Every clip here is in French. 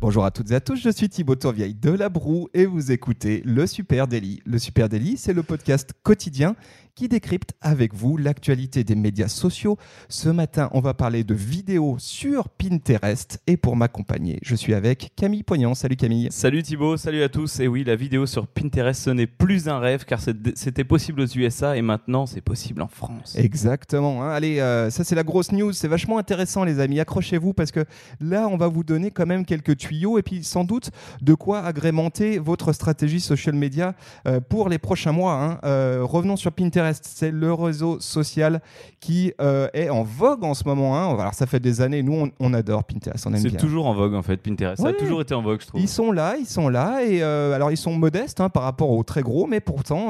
Bonjour à toutes et à tous, je suis Thibaut Tourvieille de La Broue et vous écoutez Le Super Daily. Le Super Daily, c'est le podcast quotidien qui décrypte avec vous l'actualité des médias sociaux. Ce matin, on va parler de vidéos sur Pinterest et pour m'accompagner, je suis avec Camille Poignant. Salut Camille. Salut Thibaut, salut à tous. Et oui, la vidéo sur Pinterest, ce n'est plus un rêve car c'était possible aux USA et maintenant c'est possible en France. Exactement. Hein. Allez, euh, ça c'est la grosse news. C'est vachement intéressant les amis. Accrochez-vous parce que là, on va vous donner quand même quelques tuyaux et puis sans doute de quoi agrémenter votre stratégie social media euh, pour les prochains mois. Hein. Euh, revenons sur Pinterest c'est le réseau social qui euh, est en vogue en ce moment. Hein. Alors ça fait des années, nous on, adore Pinterest, on aime C'est toujours en vogue en fait, Pinterest. Ça a toujours été en vogue, je trouve. Ils sont là, ils sont là, et alors ils sont modestes hein, par rapport aux très gros, mais pourtant,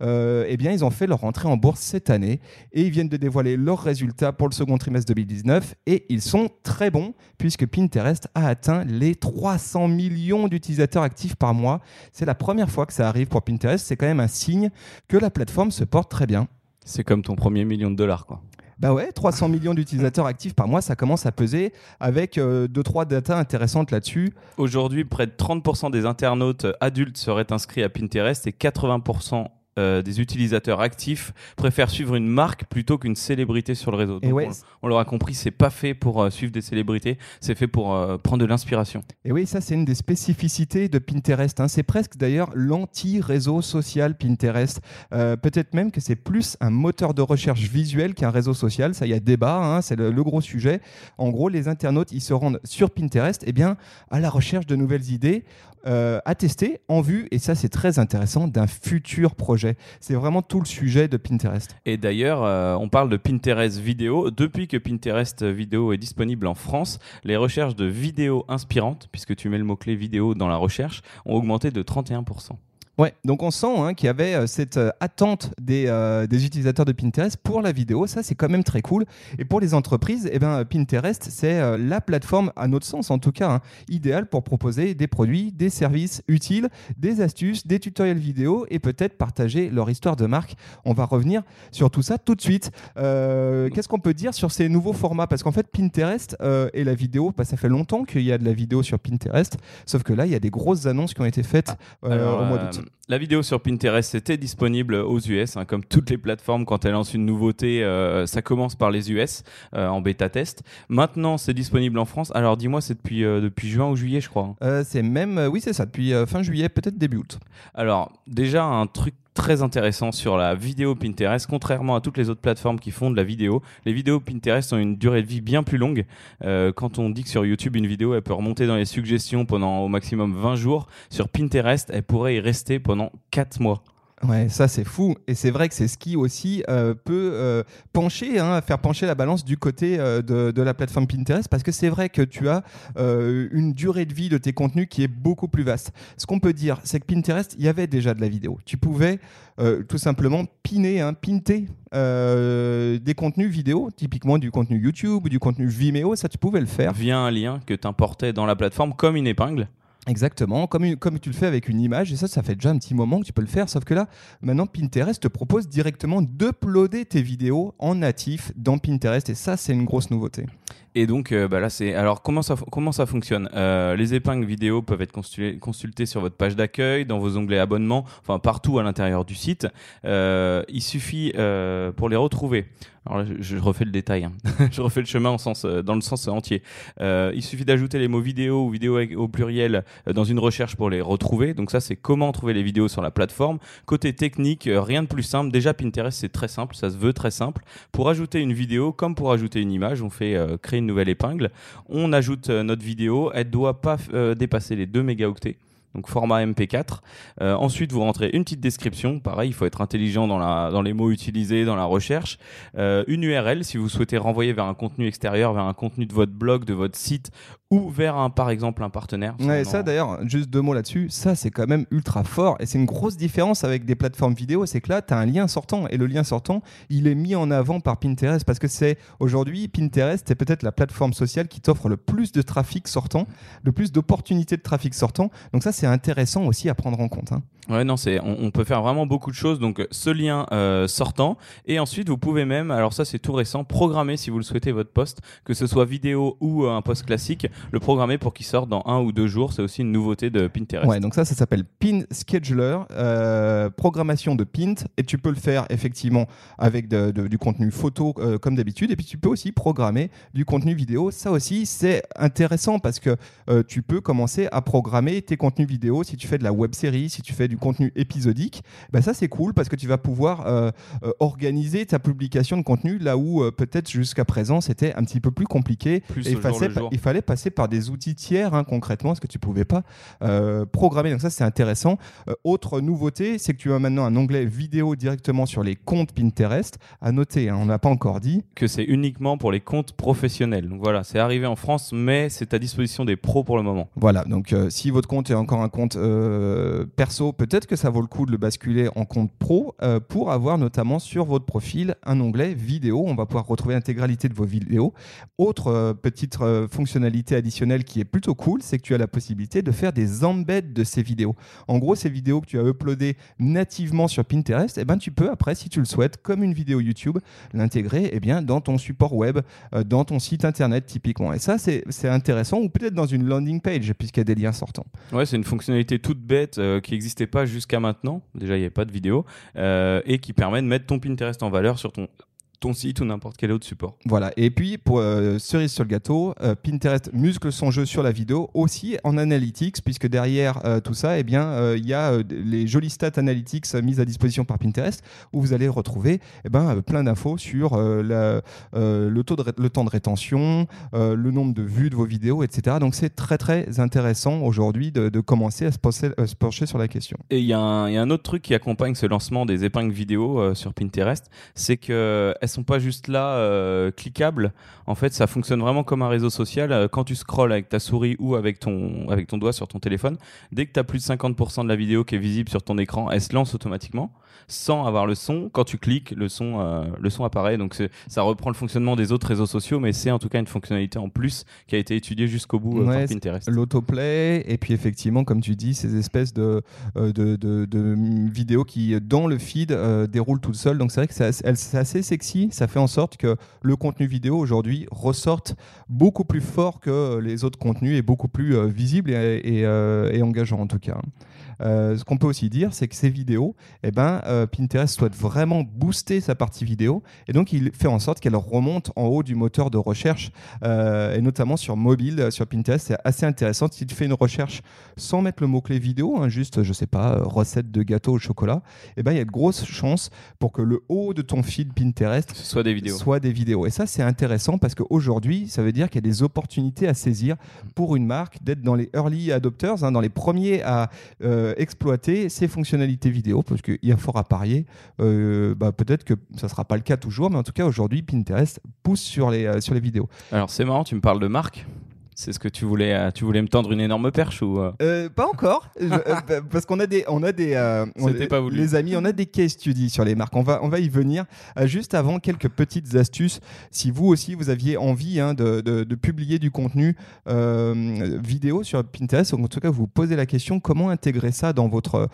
eh bien, ils ont fait leur entrée en bourse cette année et ils viennent de dévoiler leurs résultats pour le second trimestre 2019 et ils sont très bons puisque Pinterest a atteint les 300 millions d'utilisateurs actifs par mois. C'est la première fois que ça arrive pour Pinterest. C'est quand même un signe que la plateforme se porte très bien. C'est comme ton premier million de dollars, quoi. Bah ouais, 300 millions d'utilisateurs actifs par mois, ça commence à peser avec 2-3 euh, datas intéressantes là-dessus. Aujourd'hui, près de 30% des internautes adultes seraient inscrits à Pinterest et 80% euh, des utilisateurs actifs préfèrent suivre une marque plutôt qu'une célébrité sur le réseau. on, l'aura compris, c'est pas fait pour euh, suivre des célébrités, c'est fait pour euh, prendre de l'inspiration. Et oui, ça c'est une des spécificités de Pinterest. Hein. C'est presque d'ailleurs l'anti-réseau social Pinterest. Peut-être même que c'est plus un moteur de recherche visuel qu'un réseau social. Ça, il y a débat, hein, c'est le, gros sujet. En gros, les internautes, ils se rendent sur Pinterest eh bien, à la recherche de nouvelles idées euh, à tester en vue, et ça c'est très intéressant, d'un futur projet. C'est vraiment tout le sujet de Pinterest. Et d'ailleurs, euh, on parle de Pinterest vidéo. Depuis que Pinterest vidéo est disponible en France, les recherches de vidéos inspirantes, puisque tu mets le mot-clé vidéo dans la recherche, ont augmenté de 31%. Ouais, donc on sent hein, qu'il y avait euh, cette euh, attente des, euh, des, utilisateurs de Pinterest pour la vidéo. Ça, c'est quand même très cool. Et pour les entreprises, eh ben, Pinterest, c'est la plateforme, à notre sens en tout cas, hein, idéale pour proposer des produits, des services utiles, des astuces, des tutoriels vidéo et peut-être partager leur histoire de marque. On va revenir sur tout ça tout de suite. Qu'est-ce qu'on peut dire sur ces nouveaux formats? Parce qu'en fait, Pinterest et la vidéo, bah, ça fait longtemps qu'il y a de la vidéo sur Pinterest, sauf que là, il y a des grosses annonces qui ont été faites au mois d'août la vidéo sur Pinterest était disponible aux US, hein, comme toutes les plateformes quand elles lancent une nouveauté, euh, ça commence par les US euh, en bêta test. Maintenant, c'est disponible en France. Alors, dis-moi, c'est depuis euh, depuis juin ou juillet, je crois. c'est même, oui, c'est ça, depuis fin juillet, peut-être début août. Alors, déjà un truc très intéressant sur la vidéo Pinterest. Contrairement à toutes les autres plateformes qui font de la vidéo, les vidéos Pinterest ont une durée de vie bien plus longue. Euh, quand on dit que sur YouTube, une vidéo, elle peut remonter dans les suggestions pendant au maximum 20 jours, sur Pinterest, elle pourrait y rester pendant 4 mois. Ouais, ça c'est fou. Et c'est vrai que c'est ce qui aussi euh, peut euh, pencher, hein, faire pencher la balance du côté euh, de, la plateforme Pinterest, parce que c'est vrai que tu as une durée de vie de tes contenus qui est beaucoup plus vaste. Ce qu'on peut dire, c'est que Pinterest, il y avait déjà de la vidéo. Tu pouvais tout simplement piner, hein, pinter des contenus vidéo, typiquement du contenu YouTube ou du contenu Vimeo, ça tu pouvais le faire. Via un lien que tu importais dans la plateforme comme une épingle. Exactement, comme, tu le fais avec une image, et ça, ça fait déjà un petit moment que tu peux le faire, sauf que là, maintenant, Pinterest te propose directement d'uploader tes vidéos en natif dans Pinterest, et ça, c'est une grosse nouveauté. Et donc euh, bah là c'est alors comment ça comment ça fonctionne? Euh, Les épingles vidéo peuvent être consultées, sur votre page d'accueil, dans vos onglets abonnements, enfin partout à l'intérieur du site. Euh, il suffit pour les retrouver alors là, je, refais le détail, hein. je refais le chemin en sens, euh, dans le sens entier. Euh, il suffit d'ajouter les mots vidéo ou vidéo au pluriel euh, dans une recherche pour les retrouver. Donc ça, c'est comment trouver les vidéos sur la plateforme. Côté technique, rien de plus simple. Déjà, Pinterest, c'est très simple, ça se veut très simple. Pour ajouter une vidéo, comme pour ajouter une image, on fait créer une nouvelle épingle. On ajoute notre vidéo, elle doit pas dépasser les 2 mégaoctets donc format MP4. Euh, ensuite, vous rentrez une petite description. Pareil, il faut être intelligent dans, les mots utilisés, dans la recherche. Euh, une URL si vous souhaitez renvoyer vers un contenu extérieur, vers un contenu de votre blog, de votre site ou vers un, par exemple un partenaire. Ouais, ça d'ailleurs, juste deux mots là-dessus, ça c'est quand même ultra fort et c'est une grosse différence avec des plateformes vidéo, c'est que là tu as un lien sortant et le lien sortant, il est mis en avant par Pinterest parce que c'est aujourd'hui Pinterest c'est peut-être la plateforme sociale qui t'offre le plus de trafic sortant, le plus d'opportunités de trafic sortant. Donc ça c'est intéressant aussi à prendre en compte. Hein. Ouais, non, c'est on, on, peut faire vraiment beaucoup de choses. Donc, ce lien euh, sortant, et ensuite vous pouvez même, alors ça c'est tout récent, programmer si vous le souhaitez votre poste, que ce soit vidéo ou euh, un post classique, le programmer pour qu'il sorte dans un ou deux jours. C'est aussi une nouveauté de Pinterest. Ouais, donc ça, ça s'appelle Pin Scheduler, euh, programmation de Pint, et tu peux le faire effectivement avec de, de, du contenu photo euh, comme d'habitude, et puis tu peux aussi programmer du contenu vidéo. Ça aussi, c'est intéressant parce que euh, tu peux commencer à programmer tes contenus vidéo si tu fais de la web série, si tu fais du contenu épisodique. Ben ça, c'est cool parce que tu vas pouvoir organiser ta publication de contenu là où peut-être jusqu'à présent c'était un petit peu plus compliqué. Plus et il, fallait, il fallait passer par des outils tiers hein, concrètement parce que tu pouvais pas euh, programmer. Donc ça, c'est intéressant. Euh, autre nouveauté, c'est que tu as maintenant un onglet vidéo directement sur les comptes Pinterest. À noter, hein, on n'a pas encore dit. Que c'est uniquement pour les comptes professionnels. Donc voilà, c'est arrivé en France, mais c'est à disposition des pros pour le moment. Voilà, donc euh, si votre compte est encore un compte perso, peut-être que ça vaut le coup de le basculer en compte pro pour avoir notamment sur votre profil un onglet vidéo. On va pouvoir retrouver l'intégralité de vos vidéos. Autre petite euh, fonctionnalité additionnelle qui est plutôt cool, c'est que tu as la possibilité de faire des embeds de ces vidéos. En gros, ces vidéos que tu as uploadées nativement sur Pinterest, eh ben, tu peux après, si tu le souhaites, comme une vidéo YouTube, l'intégrer eh bien, dans ton support web, euh, dans ton site internet typiquement. Et ça, c'est intéressant, ou peut-être dans une landing page, puisqu'il y a des liens sortants. Ouais, c'est une fonctionnalité toute bête euh, qui n'existait pas jusqu'à maintenant. Déjà, il n'y avait pas de vidéo. euh, et qui permet de mettre ton Pinterest en valeur sur ton, ton site ou n'importe quel autre support. Voilà. Et puis, pour euh, cerise sur le gâteau, euh, Pinterest muscle son jeu sur la vidéo aussi en analytics, puisque derrière euh, tout ça, eh bien, il y a les jolies stats analytics mises à disposition par Pinterest, où vous allez retrouver eh ben, plein d'infos sur la- le, taux de le temps de rétention, le nombre de vues de vos vidéos, etc. Donc, c'est très, très intéressant aujourd'hui de, de commencer à se, penser- euh, se pencher sur la question. Et il y, a un il y a un autre truc qui accompagne ce lancement des épingles vidéo sur Pinterest, c'est que elles sont pas juste là euh, cliquables. En fait, ça fonctionne vraiment comme un réseau social. Euh, Quand tu scrolles avec ta souris ou avec ton avec ton doigt sur ton téléphone, dès que tu as plus de 50% de la vidéo qui est visible sur ton écran, elle se lance automatiquement sans avoir le son. Quand tu cliques, le son euh, le son apparaît. Donc ça reprend le fonctionnement des autres réseaux sociaux, mais c'est en tout cas une fonctionnalité en plus qui a été étudiée jusqu'au bout euh, Ouais, par Pinterest. L'autoplay, et puis effectivement, comme tu dis, ces espèces de, euh, de, de- de vidéos qui, dans le feed, euh, déroulent toutes seules. Donc c'est vrai que c'est assez, sexy. Ça fait en sorte que le contenu vidéo aujourd'hui ressorte beaucoup plus fort que les autres contenus et beaucoup plus visible et, et, et engageant en tout cas. Euh, ce qu'on peut aussi dire, c'est que ces vidéos, eh ben, euh, Pinterest souhaite vraiment booster sa partie vidéo et donc il fait en sorte qu'elle remonte en haut du moteur de recherche euh, et notamment sur mobile, sur Pinterest. C'est assez intéressant. Si tu fais une recherche sans mettre le mot-clé vidéo, hein, juste, je sais pas, recette de gâteau au chocolat, eh ben, il y a de grosses chances pour que le haut de ton feed Pinterest ce soit des vidéos. soit des vidéos. Et ça, c'est intéressant parce qu'aujourd'hui, ça veut dire qu'il y a des opportunités à saisir pour une marque d'être dans les early adopters, hein, dans les premiers à exploiter ces fonctionnalités vidéo, parce qu'il y a fort à parier. Euh, bah, Peut-être que ça ne sera pas le cas toujours, mais en tout cas, aujourd'hui, Pinterest pousse sur les, euh, sur les vidéos. Alors c'est marrant, tu me parles de marque. C'est ce que tu voulais, euh, tu voulais me tendre une énorme perche ou euh Euh, pas encore, Je- euh, bah, parce qu'on a des, on a des, euh, on- pas voulu. les amis, on a des case studies sur les marques. On va, on va y venir. Juste avant, quelques petites astuces. Si vous aussi vous aviez envie hein, de, de- de publier du contenu vidéo sur Pinterest, ou en tout cas vous vous posez la question comment intégrer ça dans votre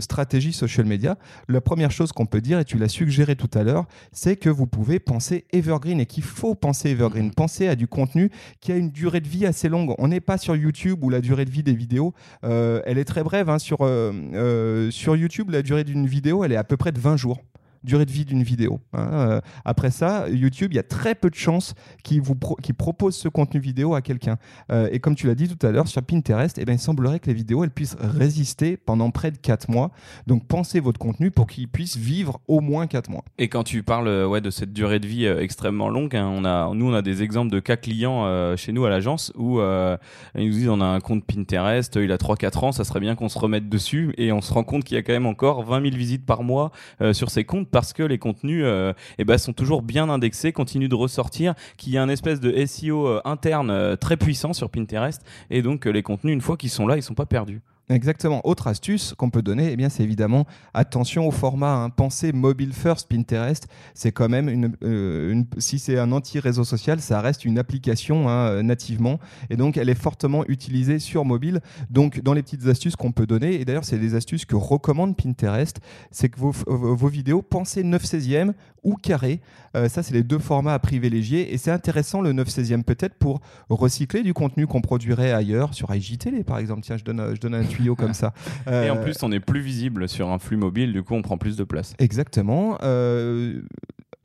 stratégie social media? La première chose qu'on peut dire, et tu l'as suggéré tout à l'heure, c'est que vous pouvez penser evergreen et qu'il faut penser evergreen. Penser à du contenu qui a une durée de vie assez longue. On n'est pas sur YouTube où la durée de vie des vidéos, euh, elle est très brève. hein. Sur, euh, euh, sur YouTube, la durée d'une vidéo, elle est à peu près de 20 jours. Durée de vie d'une vidéo. hein. Euh, après ça, YouTube, il y a très peu de chances qu'il vous propose ce contenu vidéo à quelqu'un. Euh, et comme tu l'as dit tout à l'heure, sur Pinterest, eh ben, il semblerait que les vidéos elles puissent résister pendant près de 4 mois. Donc pensez votre contenu pour qu'il puisse vivre au moins 4 mois. Et quand tu parles euh, ouais, de cette durée de vie extrêmement longue, hein, on a, nous on a des exemples de cas clients chez nous à l'agence où ils nous disent on a un compte Pinterest, il a 3-4 ans, ça serait bien qu'on se remette dessus et on se rend compte qu'il y a quand même encore 20 000 visites par mois sur ces comptes parce que les contenus euh, eh ben, sont toujours bien indexés, continuent de ressortir, qu'il y a un espèce de SEO euh, interne euh, très puissant sur Pinterest et donc les contenus une fois qu'ils sont là, ils sont pas perdus. Exactement. Autre astuce qu'on peut donner, eh bien, c'est évidemment attention au format. Hein. Pensez mobile first Pinterest. C'est quand même euh, une si c'est un anti-réseau social, ça reste une application hein, nativement, et donc elle est fortement utilisée sur mobile. Donc, dans les petites astuces qu'on peut donner, et d'ailleurs, c'est des astuces que recommande Pinterest, c'est que vos, vos vidéos, pensez 9 16e ou carré. Euh, ça, c'est les deux formats à privilégier. Et c'est intéressant le 9 16e peut-être pour recycler du contenu qu'on produirait ailleurs, sur IGTV par exemple. Tiens, je donne, je donne un tuyau comme ça. Et en euh, plus, on est plus visible sur un flux mobile, du coup, on prend plus de place. Exactement. Euh,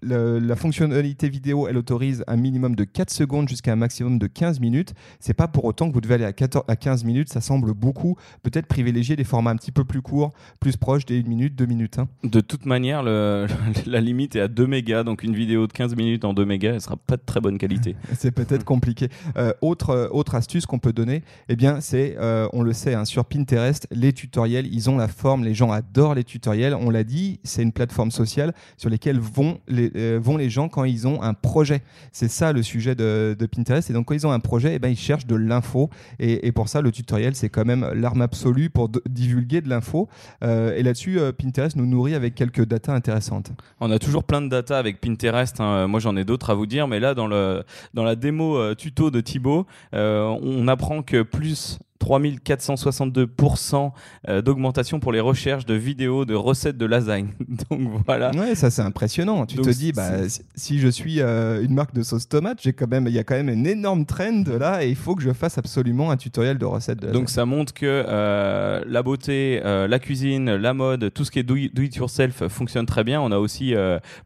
la fonctionnalité vidéo, elle autorise un minimum de 4 secondes jusqu'à un maximum de 15 minutes. C'est pas pour autant que vous devez aller à, 14, à 15 minutes, ça semble beaucoup. Peut-être privilégier des formats un petit peu plus courts, plus proches des 1 minute, 2 minutes. Hein. De toute manière, le, la limite est à 2 mégas, donc une vidéo de 15 minutes en 2 mégas, elle sera pas de très bonne qualité. c'est peut-être compliqué. Euh, autre, autre astuce qu'on peut donner, eh bien, c'est, euh, on le sait, hein, sur Pinterest, les tutoriels, ils ont la forme, les gens adorent les tutoriels. On l'a dit, c'est une plateforme sociale sur lesquelles vont les euh, vont les gens quand ils ont un projet. C'est ça le sujet de, Pinterest. Et donc quand ils ont un projet, eh ben, ils cherchent de l'info. Et, pour ça, le tutoriel, c'est quand même l'arme absolue pour divulguer de l'info. Euh, et là-dessus, euh, Pinterest nous nourrit avec quelques datas intéressantes. On a toujours plein de datas avec Pinterest. Hein. Moi, j'en ai d'autres à vous dire. Mais là, dans, le, dans la démo tuto de Thibaut, on apprend que plus 3462% euh, d'augmentation pour les recherches de vidéos de recettes de lasagne. Donc voilà. Ouais, ça c'est impressionnant. Tu te dis, bah, si je suis euh, une marque de sauce tomate, j'ai quand même, il y a quand même une énorme trend là et il faut que je fasse absolument un tutoriel de recettes. De Donc ça montre que euh, la beauté, la cuisine, la mode, tout ce qui est do it yourself fonctionne très bien. On a aussi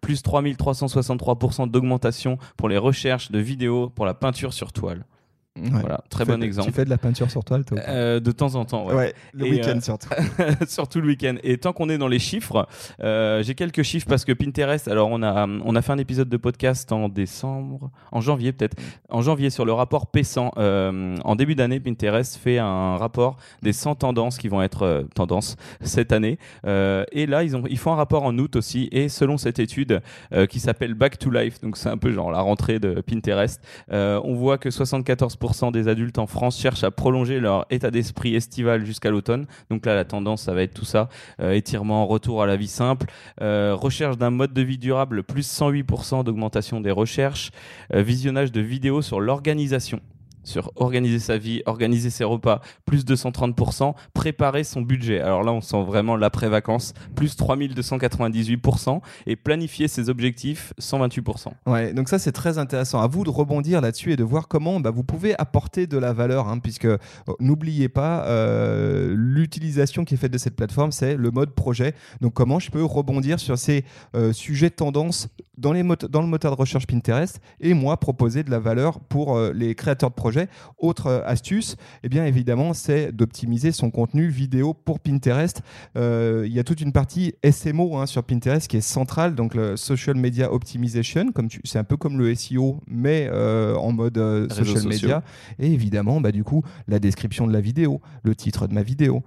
plus 3363% d'augmentation pour les recherches de vidéos pour la peinture sur toile. Voilà, très bon exemple. Tu fais de la peinture sur toile, toi euh, De temps en temps, ouais. le week-end euh, surtout. surtout le week-end. Et tant qu'on est dans les chiffres, euh, j'ai quelques chiffres parce que Pinterest, alors on a, on a fait un épisode de podcast en décembre, en janvier peut-être, en janvier sur le rapport P100. en début d'année, Pinterest fait un rapport des 100 tendances qui vont être tendances cette année. et là, ils, ont, ils font un rapport en août aussi. Et selon cette étude qui s'appelle Back to Life, donc c'est un peu genre la rentrée de Pinterest, on voit que 74 des adultes en France cherchent à prolonger leur état d'esprit estival jusqu'à l'automne. Donc là, la tendance, ça va être tout ça. Euh, étirement, retour à la vie simple. Euh, recherche d'un mode de vie durable, plus 108% d'augmentation des recherches. Euh, visionnage de vidéos sur l'organisation sur organiser sa vie, organiser ses repas, plus 230%, préparer son budget. Alors là, on sent vraiment l'après-vacances, plus 3298%, et planifier ses objectifs, 128%. Ouais, donc ça, c'est très intéressant. À vous de rebondir là-dessus et de voir comment bah, vous pouvez apporter de la valeur, hein, puisque oh, n'oubliez pas, euh, l'utilisation qui est faite de cette plateforme, c'est le mode projet. Donc comment je peux rebondir sur ces euh, sujets tendances dans, les dans le moteur de recherche Pinterest et moi proposer de la valeur pour euh, les créateurs de projets autre euh, astuce, eh bien évidemment, c'est d'optimiser son contenu vidéo pour Pinterest. Euh, il y a toute une partie SMO hein, sur Pinterest qui est centrale, donc le Social Media Optimization, comme c'est un peu comme le SEO, mais en mode social media. Et évidemment, bah, du coup, la description de la vidéo, le titre de ma vidéo.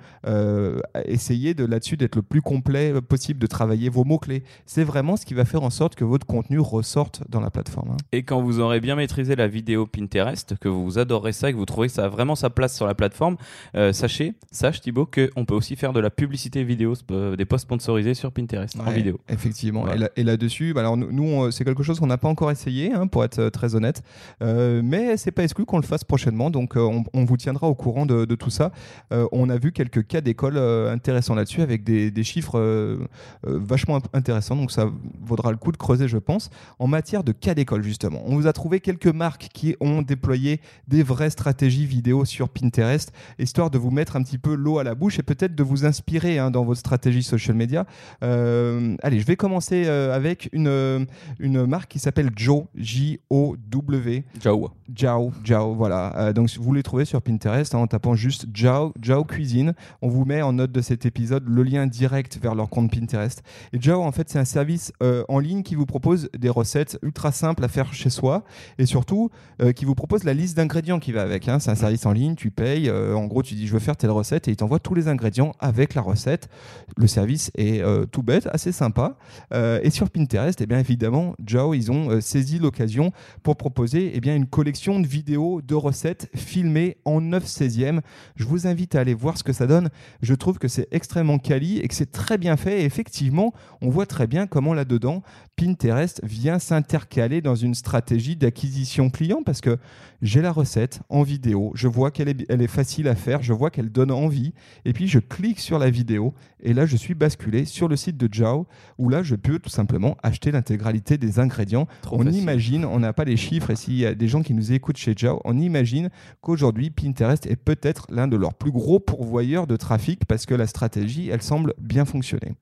essayez de là-dessus d'être le plus complet possible, de travailler vos mots-clés. C'est vraiment ce qui va faire en sorte que votre contenu ressorte dans la plateforme. Hein. Et quand vous aurez bien maîtrisé la vidéo Pinterest, que vous adorerez ça et que vous trouvez que ça a vraiment sa place sur la plateforme, euh, sachez, sache Thibaut, qu'on peut aussi faire de la publicité vidéo, euh, des posts sponsorisés sur Pinterest en vidéo. Effectivement. Et, là, dessus bah alors nous, c'est quelque chose qu'on n'a pas encore essayé, hein, pour être euh, très honnête, mais c'est pas exclu qu'on le fasse prochainement, donc on, vous tiendra au courant de, tout ça. on a vu quelques cas d'école intéressants là-dessus avec des, des chiffres vachement intéressants, donc ça vaudra le coup de creuser, je pense. En matière de cas d'école, justement, on vous a trouvé quelques marques qui ont déployé des vraies stratégies vidéo sur Pinterest, histoire de vous mettre un petit peu l'eau à la bouche et peut-être de vous inspirer hein, dans votre stratégie social media. Euh, allez, je vais commencer euh, avec une, euh, une marque qui s'appelle Joe, J-O-W. Joe. Jao, Jao, voilà. donc vous les trouvez sur Pinterest hein, en tapant juste Jao, Jao Cuisine. On vous met en note de cet épisode le lien direct vers leur compte Pinterest. Et Jao, en fait, c'est un service en ligne qui vous propose des recettes ultra simples à faire chez soi et surtout euh, qui vous propose la liste d'ingrédients qui va avec. hein. C'est un service en ligne, tu payes. euh, en gros, tu dis je veux faire telle recette et il t'envoie tous les ingrédients avec la recette. Le service est euh, tout bête, assez sympa. Et sur Pinterest, eh bien évidemment, Jao, ils ont saisi l'occasion pour proposer eh bien, une collection de vidéos, de recettes filmées en 9 16e. Je vous invite à aller voir ce que ça donne. Je trouve que c'est extrêmement quali et que c'est très bien fait. Et effectivement, on voit très bien comment là-dedans, Pinterest vient s'intercaler dans une stratégie d'acquisition client parce que j'ai la recette en vidéo, je vois qu'elle est, elle est facile à faire, je vois qu'elle donne envie, et puis je clique sur la vidéo, et là je suis basculé sur le site de Jao, où là je peux tout simplement acheter l'intégralité des ingrédients. Trop on facile. imagine, on n'a pas les chiffres, et s'il y a des gens qui nous écoutent chez Jao, on imagine qu'aujourd'hui Pinterest est peut-être l'un de leurs plus gros pourvoyeurs de trafic parce que la stratégie, elle semble bien fonctionner.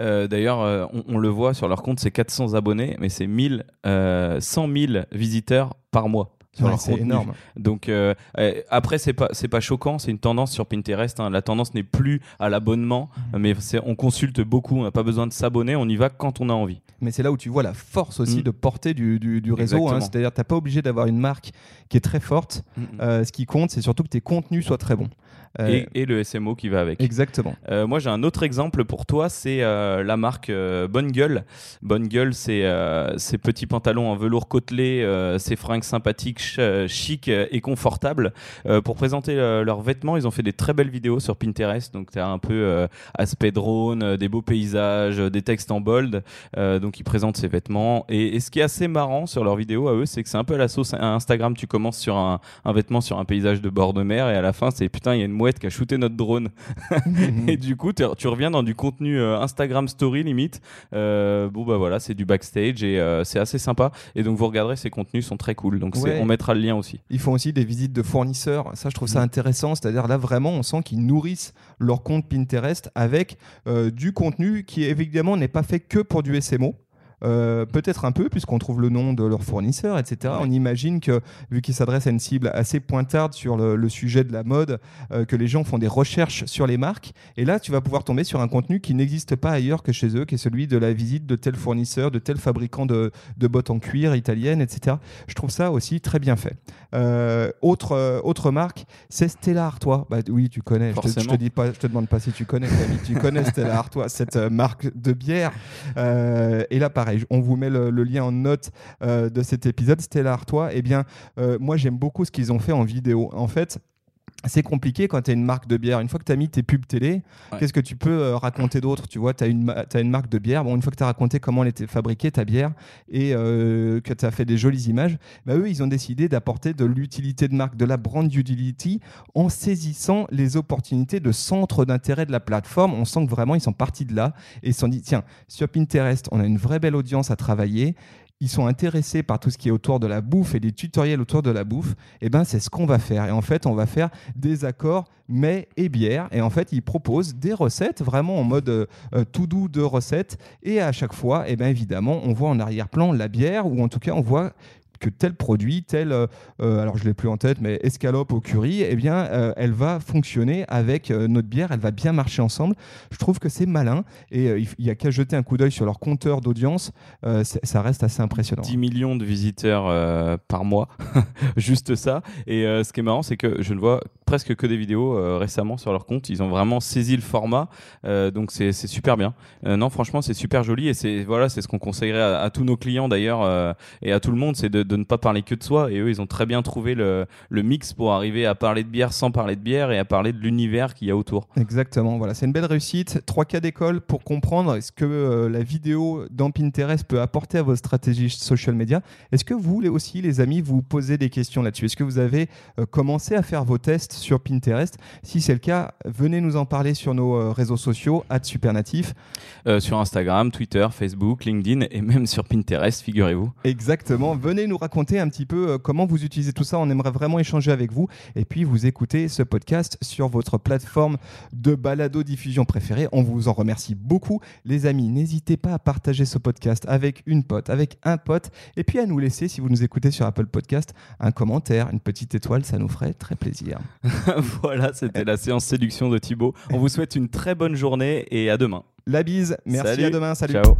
Euh, D'ailleurs, euh, on, on le voit sur leur compte, c'est 400 abonnés, mais c'est 1000, euh, 100 000 visiteurs par mois. Ouais, c'est énorme. Donc euh, euh, après c'est pas c'est pas choquant, c'est une tendance sur Pinterest. hein. La tendance n'est plus à l'abonnement, Mmh. mais on consulte beaucoup. On n'a pas besoin de s'abonner, on y va quand on a envie. Mais c'est là où tu vois la force aussi Mm. de portée du, du- du réseau. hein. C'est-à-dire tu n'as pas obligé d'avoir une marque qui est très forte. Euh, ce qui compte, c'est surtout que tes contenus soient très bons. Euh, et, et le SMO qui va avec. Exactement. Euh, moi, j'ai un autre exemple pour toi, c'est euh, la marque Bonne Gueule. Bonne Gueule, c'est ces petits pantalons en velours côtelé, ces fringues sympathiques, ch- chic et confortables. Pour présenter leurs vêtements, ils ont fait des très belles vidéos sur Pinterest. Donc, tu as un peu aspect drone, des beaux paysages, des textes en bold. Donc, ils présentent ces vêtements. Et, et ce qui est assez marrant sur leurs vidéos à eux, c'est que c'est un peu à la sauce à Instagram. Tu commences sur un, un vêtement sur un paysage de bord de mer et à la fin, c'est putain, il y a une mouette qui a shooté notre drone. Et du coup, tu reviens dans du contenu euh, Instagram Story limite. Euh, bon bah voilà, c'est du backstage et euh, c'est assez sympa. Et donc vous regarderez, ces contenus sont très cool. Donc Ouais. on mettra le lien aussi. Ils font aussi des visites de fournisseurs. Ça, je trouve ça intéressant. C'est-à-dire là, vraiment, on sent qu'ils nourrissent leur compte Pinterest avec euh, du contenu qui, évidemment, n'est pas fait que pour du SMO. Euh, peut-être un peu puisqu'on trouve le nom de leur fournisseur, etc. On imagine que vu qu'ils s'adressent à une cible assez pointarde sur le, le sujet de la mode, euh, que les gens font des recherches sur les marques. Et là, tu vas pouvoir tomber sur un contenu qui n'existe pas ailleurs que chez eux, qui est celui de la visite de tel fournisseur, de tel fabricant de, de bottes en cuir italienne, etc. Je trouve ça aussi très bien fait. Euh, autre, autre marque, c'est Stella Artois. Bah, oui, tu connais. Je te, je te Forcément. dis pas, je te demande pas si tu connais, Camille. tu connais Stella Artois, cette marque de bière. Et là, pareil, on vous met le, lien en note euh, de cet épisode. Stella Artois, eh bien, euh, moi, j'aime beaucoup ce qu'ils ont fait en vidéo. En fait, c'est compliqué quand tu as une marque de bière. Une fois que tu as mis tes pubs télé, Ouais. qu'est-ce que tu peux euh, raconter d'autre Tu vois, tu as, une t'as une marque de bière. Bon, une fois que tu as raconté comment elle était fabriquée, ta bière, et euh, que tu as fait des jolies images, bah, eux, ils ont décidé d'apporter de l'utilité de marque, de la brand utility, en saisissant les opportunités de centre d'intérêt de la plateforme. On sent que vraiment, ils sont partis de là et ils se sont dit, tiens, sur Pinterest, on a une vraie belle audience à travailler. Ils sont intéressés par tout ce qui est autour de la bouffe et des tutoriels autour de la bouffe. Et ben, c'est ce qu'on va faire. Et en fait, on va faire des accords mets et bière. Et en fait, ils proposent des recettes vraiment en mode euh, euh, tout doux de recettes. Et à chaque fois, et ben évidemment, on voit en arrière-plan la bière ou en tout cas, on voit que tel produit, tel, euh, euh, alors je l'ai plus en tête, mais escalope au curry, eh bien, euh, elle va fonctionner avec notre bière, elle va bien marcher ensemble. Je trouve que c'est malin et il f- il y a qu'à jeter un coup d'œil sur leur compteur d'audience, ça reste assez impressionnant. 10 millions de visiteurs par mois, juste ça. Et ce qui est marrant, c'est que je ne vois presque que des vidéos récemment sur leur compte. Ils ont vraiment saisi le format, donc c'est super bien. Non, franchement, c'est super joli et c'est voilà, ce qu'on conseillerait à, tous nos clients d'ailleurs et à tout le monde, c'est de ne pas parler que de soi. Et eux, ils ont très bien trouvé le, le mix pour arriver à parler de bière sans parler de bière et à parler de l'univers qu'il y a autour. Exactement, voilà, c'est une belle réussite. Trois cas d'école pour comprendre ce que euh, la vidéo dans Pinterest peut apporter à vos stratégies social media. Est-ce que vous aussi, les amis, vous posez des questions là-dessus? Est-ce que vous avez euh, commencé à faire vos tests sur Pinterest? Si c'est le cas, venez nous en parler sur nos euh, réseaux sociaux, @supernatif. Sur Instagram, Twitter, Facebook, LinkedIn et même sur Pinterest, figurez-vous. Exactement. Venez nous raconter un petit peu euh, comment vous utilisez tout ça. On aimerait vraiment échanger avec vous. Et puis, vous écoutez ce podcast sur votre plateforme de balado-diffusion préférée. On vous en remercie beaucoup. Les amis, n'hésitez pas à partager ce podcast avec une pote, avec un pote. Et puis, à nous laisser, si vous nous écoutez sur Apple Podcast, un commentaire, une petite étoile. Ça nous ferait très plaisir. voilà, c'était la séance séduction de Thibaut. On vous souhaite une très bonne journée et à demain. La bise. Merci. Salut. À demain. Salut. Ciao.